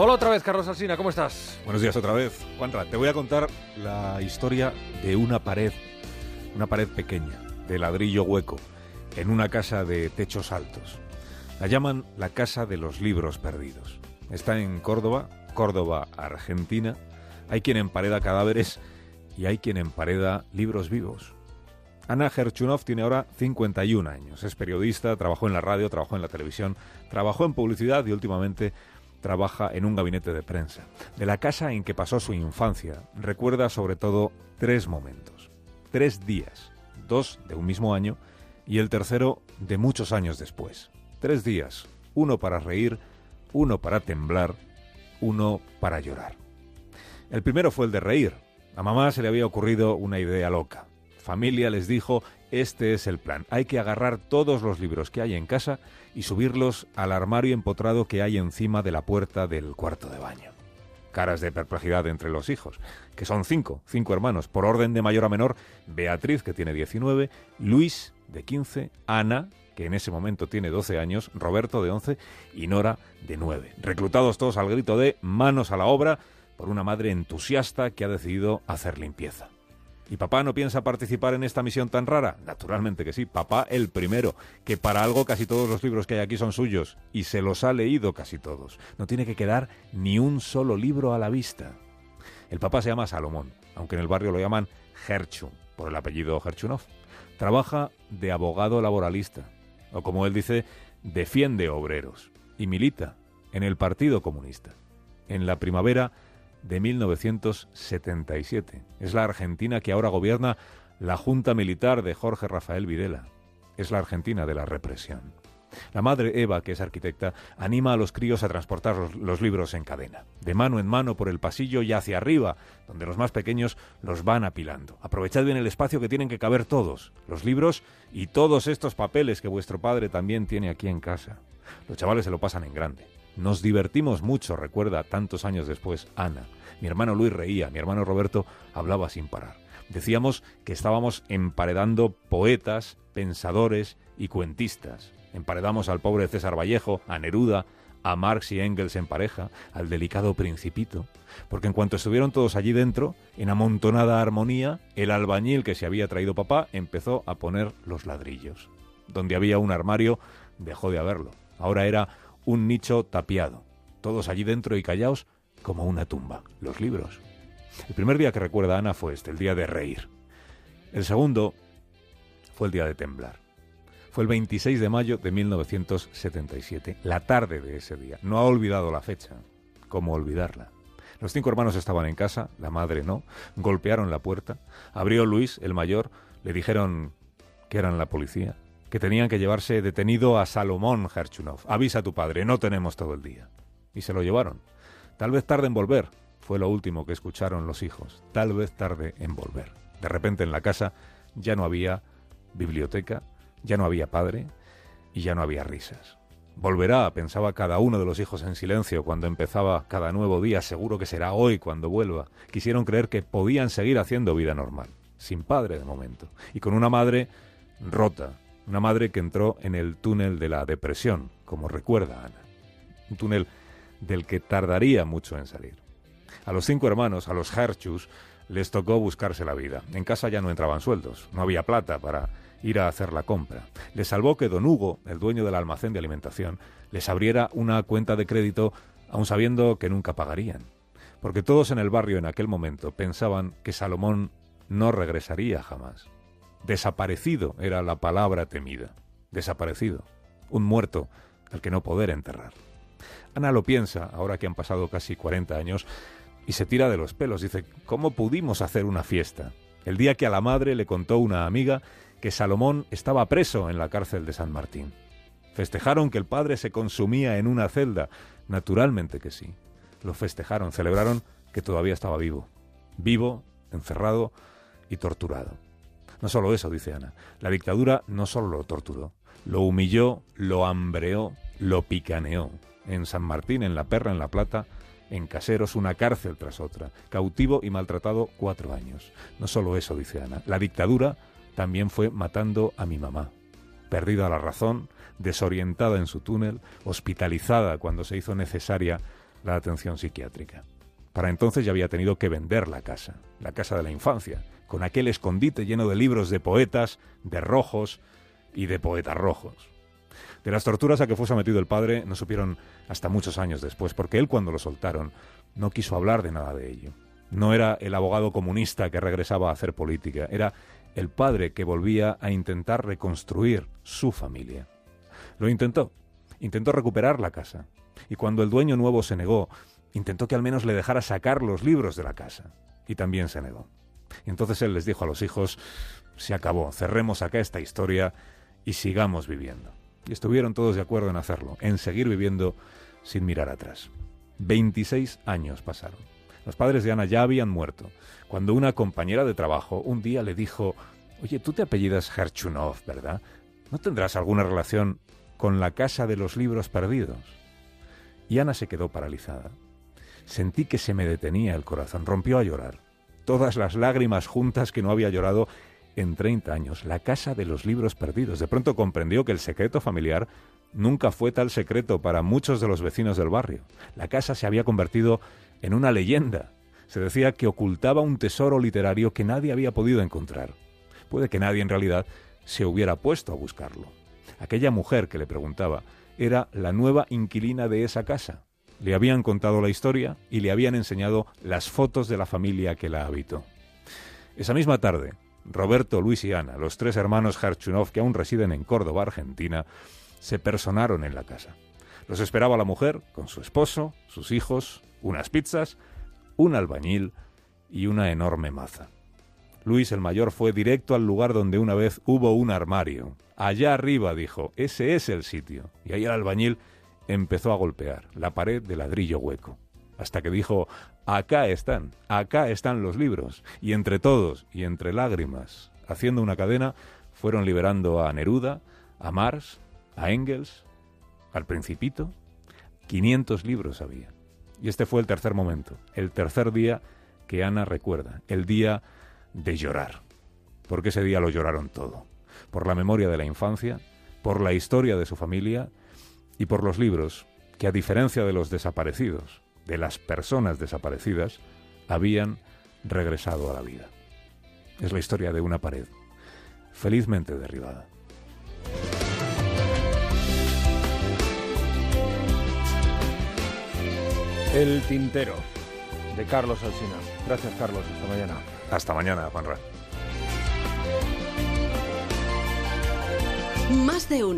Hola otra vez, Carlos Alsina, ¿cómo estás? Buenos días otra vez. Juanra, te voy a contar la historia de una pared, una pared pequeña, de ladrillo hueco, en una casa de techos altos. La llaman la Casa de los Libros Perdidos. Está en Córdoba, Córdoba, Argentina. Hay quien empareda cadáveres y hay quien empareda libros vivos. Ana Gerchunov tiene ahora 51 años. Es periodista, trabajó en la radio, trabajó en la televisión, trabajó en publicidad y últimamente trabaja en un gabinete de prensa. De la casa en que pasó su infancia, recuerda sobre todo tres momentos. Tres días, dos de un mismo año y el tercero de muchos años después. Tres días, uno para reír, uno para temblar, uno para llorar. El primero fue el de reír. A mamá se le había ocurrido una idea loca familia les dijo, este es el plan, hay que agarrar todos los libros que hay en casa y subirlos al armario empotrado que hay encima de la puerta del cuarto de baño. Caras de perplejidad entre los hijos, que son cinco, cinco hermanos, por orden de mayor a menor, Beatriz, que tiene 19, Luis, de 15, Ana, que en ese momento tiene 12 años, Roberto, de 11, y Nora, de 9. Reclutados todos al grito de manos a la obra por una madre entusiasta que ha decidido hacer limpieza. ¿Y papá no piensa participar en esta misión tan rara? Naturalmente que sí, papá el primero, que para algo casi todos los libros que hay aquí son suyos, y se los ha leído casi todos. No tiene que quedar ni un solo libro a la vista. El papá se llama Salomón, aunque en el barrio lo llaman Gerchun, por el apellido Gerchunov. Trabaja de abogado laboralista, o como él dice, defiende obreros, y milita en el Partido Comunista. En la primavera de 1977. Es la Argentina que ahora gobierna la Junta Militar de Jorge Rafael Videla. Es la Argentina de la represión. La madre Eva, que es arquitecta, anima a los críos a transportar los, libros en cadena, de mano en mano por el pasillo y hacia arriba, donde los más pequeños los van apilando. Aprovechad bien el espacio que tienen que caber todos, los libros y todos estos papeles que vuestro padre también tiene aquí en casa. Los chavales se lo pasan en grande. Nos divertimos mucho, recuerda tantos años después Ana. Mi hermano Luis reía, mi hermano Roberto hablaba sin parar. Decíamos que estábamos emparedando poetas, pensadores y cuentistas. Emparedamos al pobre César Vallejo, a Neruda, a Marx y Engels en pareja, al delicado Principito, porque en cuanto estuvieron todos allí dentro, en amontonada armonía, el albañil que se había traído papá empezó a poner los ladrillos. Donde había un armario, dejó de haberlo. Ahora era un nicho tapiado, todos allí dentro y callaos como una tumba, los libros. El primer día que recuerda Ana fue este, el día de reír. El segundo fue el día de temblar. Fue el 26 de mayo de 1977, la tarde de ese día. No ha olvidado la fecha. ¿Cómo olvidarla? Los cinco hermanos estaban en casa, la madre no, golpearon la puerta, abrió Luis, el mayor, le dijeron que eran la policía, que tenían que llevarse detenido a Salomón Gerchunov. Avisa a tu padre, no tenemos todo el día. Y se lo llevaron. Tal vez tarde en volver, fue lo último que escucharon los hijos. Tal vez tarde en volver. De repente en la casa ya no había biblioteca, ya no había padre y ya no había risas. Volverá, pensaba cada uno de los hijos en silencio cuando empezaba cada nuevo día, seguro que será hoy cuando vuelva. Quisieron creer que podían seguir haciendo vida normal, sin padre de momento, y con una madre rota, una madre que entró en el túnel de la depresión, como recuerda Ana. Un túnel del que tardaría mucho en salir. A los cinco hermanos, a los Herchus, les tocó buscarse la vida. En casa ya no entraban sueldos, no había plata para ir a hacer la compra. Les salvó que don Hugo, el dueño del almacén de alimentación, les abriera una cuenta de crédito aun sabiendo que nunca pagarían. Porque todos en el barrio en aquel momento pensaban que Salomón no regresaría jamás. Desaparecido era la palabra temida. Desaparecido. Un muerto al que no poder enterrar. Ana lo piensa, ahora que han pasado casi 40 años, y se tira de los pelos. Dice, ¿cómo pudimos hacer una fiesta? El día que a la madre le contó una amiga que Salomón estaba preso en la cárcel de San Martín. Festejaron que el padre se consumía en una celda. Naturalmente que sí. Lo festejaron, celebraron que todavía estaba vivo. Vivo, encerrado y torturado. No solo eso, dice Ana. La dictadura no solo lo torturó, lo humilló, lo hambreó, lo picaneó. En San Martín, en La Perra, en La Plata, en Caseros, una cárcel tras otra, cautivo y maltratado cuatro años. No solo eso, dice Ana. La dictadura también fue matando a mi mamá. Perdida la razón, desorientada en su túnel, hospitalizada cuando se hizo necesaria la atención psiquiátrica. Para entonces ya había tenido que vender la casa, la casa de la infancia, con aquel escondite lleno de libros de poetas, de rojos y de poetas rojos. De las torturas a que fue sometido el padre no supieron hasta muchos años después, porque él cuando lo soltaron no quiso hablar de nada de ello. No era el abogado comunista que regresaba a hacer política, era el padre que volvía a intentar reconstruir su familia. Lo intentó, intentó recuperar la casa, y cuando el dueño nuevo se negó, intentó que al menos le dejara sacar los libros de la casa, y también se negó. Y entonces él les dijo a los hijos, se acabó, cerremos acá esta historia y sigamos viviendo. Y estuvieron todos de acuerdo en hacerlo, en seguir viviendo sin mirar atrás. 26 años pasaron. Los padres de Ana ya habían muerto, cuando una compañera de trabajo un día le dijo, Oye, tú te apellidas Herchunov, ¿verdad? ¿No tendrás alguna relación con la casa de los libros perdidos? Y Ana se quedó paralizada. Sentí que se me detenía el corazón, rompió a llorar. Todas las lágrimas juntas que no había llorado en 30 años, la casa de los libros perdidos. De pronto comprendió que el secreto familiar nunca fue tal secreto para muchos de los vecinos del barrio. La casa se había convertido en una leyenda. Se decía que ocultaba un tesoro literario que nadie había podido encontrar. Puede que nadie en realidad se hubiera puesto a buscarlo. Aquella mujer que le preguntaba era la nueva inquilina de esa casa. Le habían contado la historia y le habían enseñado las fotos de la familia que la habitó. Esa misma tarde, Roberto, Luis y Ana, los tres hermanos Harchunov que aún residen en Córdoba, Argentina, se personaron en la casa. Los esperaba la mujer con su esposo, sus hijos, unas pizzas, un albañil y una enorme maza. Luis el mayor fue directo al lugar donde una vez hubo un armario. Allá arriba, dijo, ese es el sitio. Y ahí el albañil empezó a golpear la pared de ladrillo hueco, hasta que dijo, acá están, acá están los libros. Y entre todos, y entre lágrimas, haciendo una cadena, fueron liberando a Neruda, a Marx, a Engels, al Principito. 500 libros había. Y este fue el tercer momento, el tercer día que Ana recuerda, el día de llorar. Porque ese día lo lloraron todo. Por la memoria de la infancia, por la historia de su familia y por los libros que, a diferencia de los desaparecidos, de las personas desaparecidas, habían regresado a la vida. Es la historia de una pared, felizmente derribada. El tintero de Carlos Alsina. Gracias, Carlos. Hasta mañana. Hasta mañana, Juanra. Más de uno.